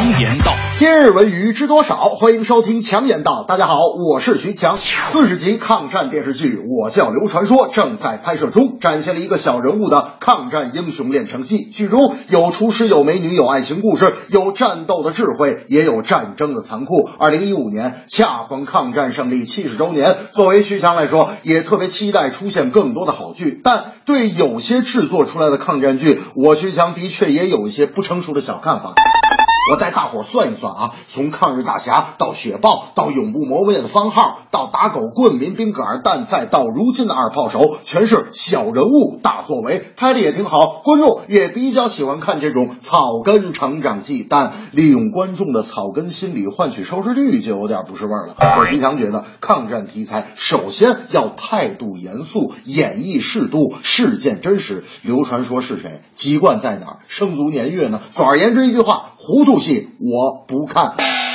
强言道，今日文娱知多少？欢迎收听强言道。大家好，我是徐强。四十集抗战电视剧《我叫刘传说》正在拍摄中，展现了一个小人物的抗战英雄练成记。剧中有厨师，有美女，有爱情故事，有战斗的智慧，也有战争的残酷。二零一五年恰逢抗战胜利七十周年，作为徐强来说，也特别期待出现更多的好剧。但对有些制作出来的抗战剧，我徐强的确也有一些不成熟的小看法。我带大伙算一算啊，从抗日大侠到雪豹，到永不磨灭的番号，到打狗棍、民兵戈尔蛋再到如今的二炮手，全是小人物大作为，拍的也挺好，观众也比较喜欢看这种草根成长记。但利用观众的草根心理换取收视率，就有点不是味儿了。我徐强觉得，抗战题材首先要态度严肃，演绎适度，事件真实。流传说是谁？籍贯在哪儿？生卒年月呢？总而言之，一句话，糊涂戏我不看。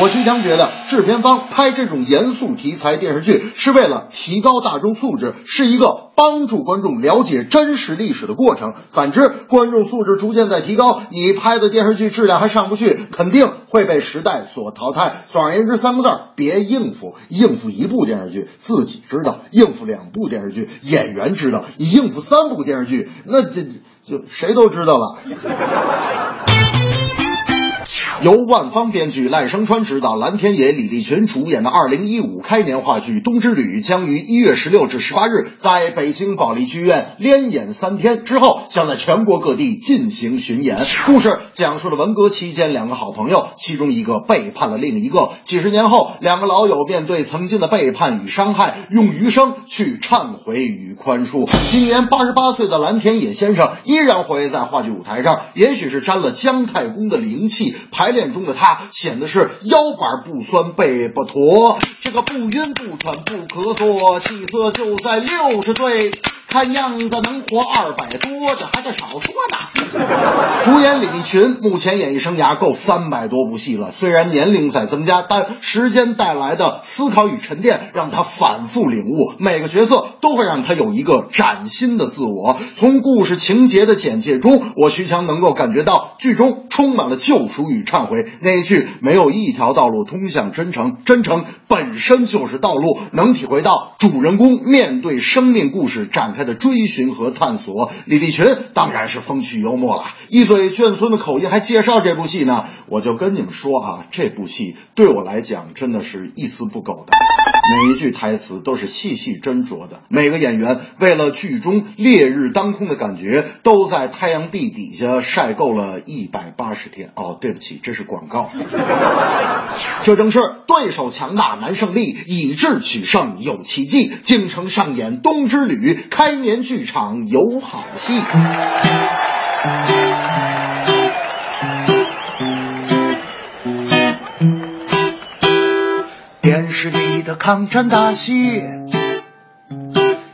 我徐强觉得，制片方拍这种严肃题材电视剧是为了提高大众素质，是一个帮助观众了解真实历史的过程。反之，观众素质逐渐在提高，你拍的电视剧质量还上不去，肯定会被时代所淘汰。总而言之，三个字儿：别应付。应付一部电视剧，自己知道；应付两部电视剧，演员知道；你应付三部电视剧，那这就谁都知道了。由万方编剧、赖声川执导、蓝天野、李立群主演的2015开年话剧《冬之旅》将于1月16至18日在北京保利剧院连演三天，之后将在全国各地进行巡演。故事讲述了文革期间两个好朋友，其中一个背叛了另一个，几十年后，两个老友面对曾经的背叛与伤害，用余生去忏悔与宽恕。今年88岁的蓝天野先生依然活跃在话剧舞台上，也许是沾了姜太公的灵气，排店中的他显得是腰板不酸背不驼，这个不晕不喘不咳嗽，气色就在六十岁。看样子能活二百多，这还得少说呢。主演李立群目前演艺生涯够三百多部戏了，虽然年龄在增加，但时间带来的思考与沉淀让他反复领悟，每个角色都会让他有一个崭新的自我。从故事情节的简介中，我徐强能够感觉到剧中充满了救赎与忏悔。那一句“没有一条道路通向真诚，真诚本身就是道路”，能体会到主人公面对生命故事展开的追寻和探索。李立群当然是风趣幽默了，一嘴眷村的口音还介绍这部戏呢。我就跟你们说啊，这部戏对我来讲真的是一丝不苟的。每一句台词都是细细斟酌的，每个演员为了剧中烈日当空的感觉，都在太阳地底下晒够了一百八十天。哦，对不起，这是广告。这正是对手强大难胜利，以智取胜有奇迹。京城上演《冬之旅》，开年剧场有好戏。电视里的抗战大戏，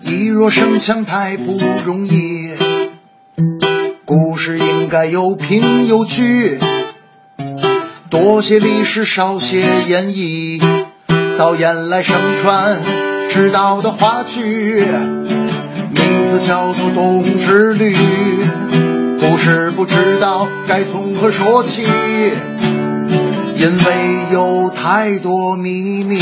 一若声响太不容易。故事应该有凭有据，多些历史，少些演绎。导演来上传指导的话剧，名字叫做《冬之旅》。知不知道该从何说起，因为有太多秘密。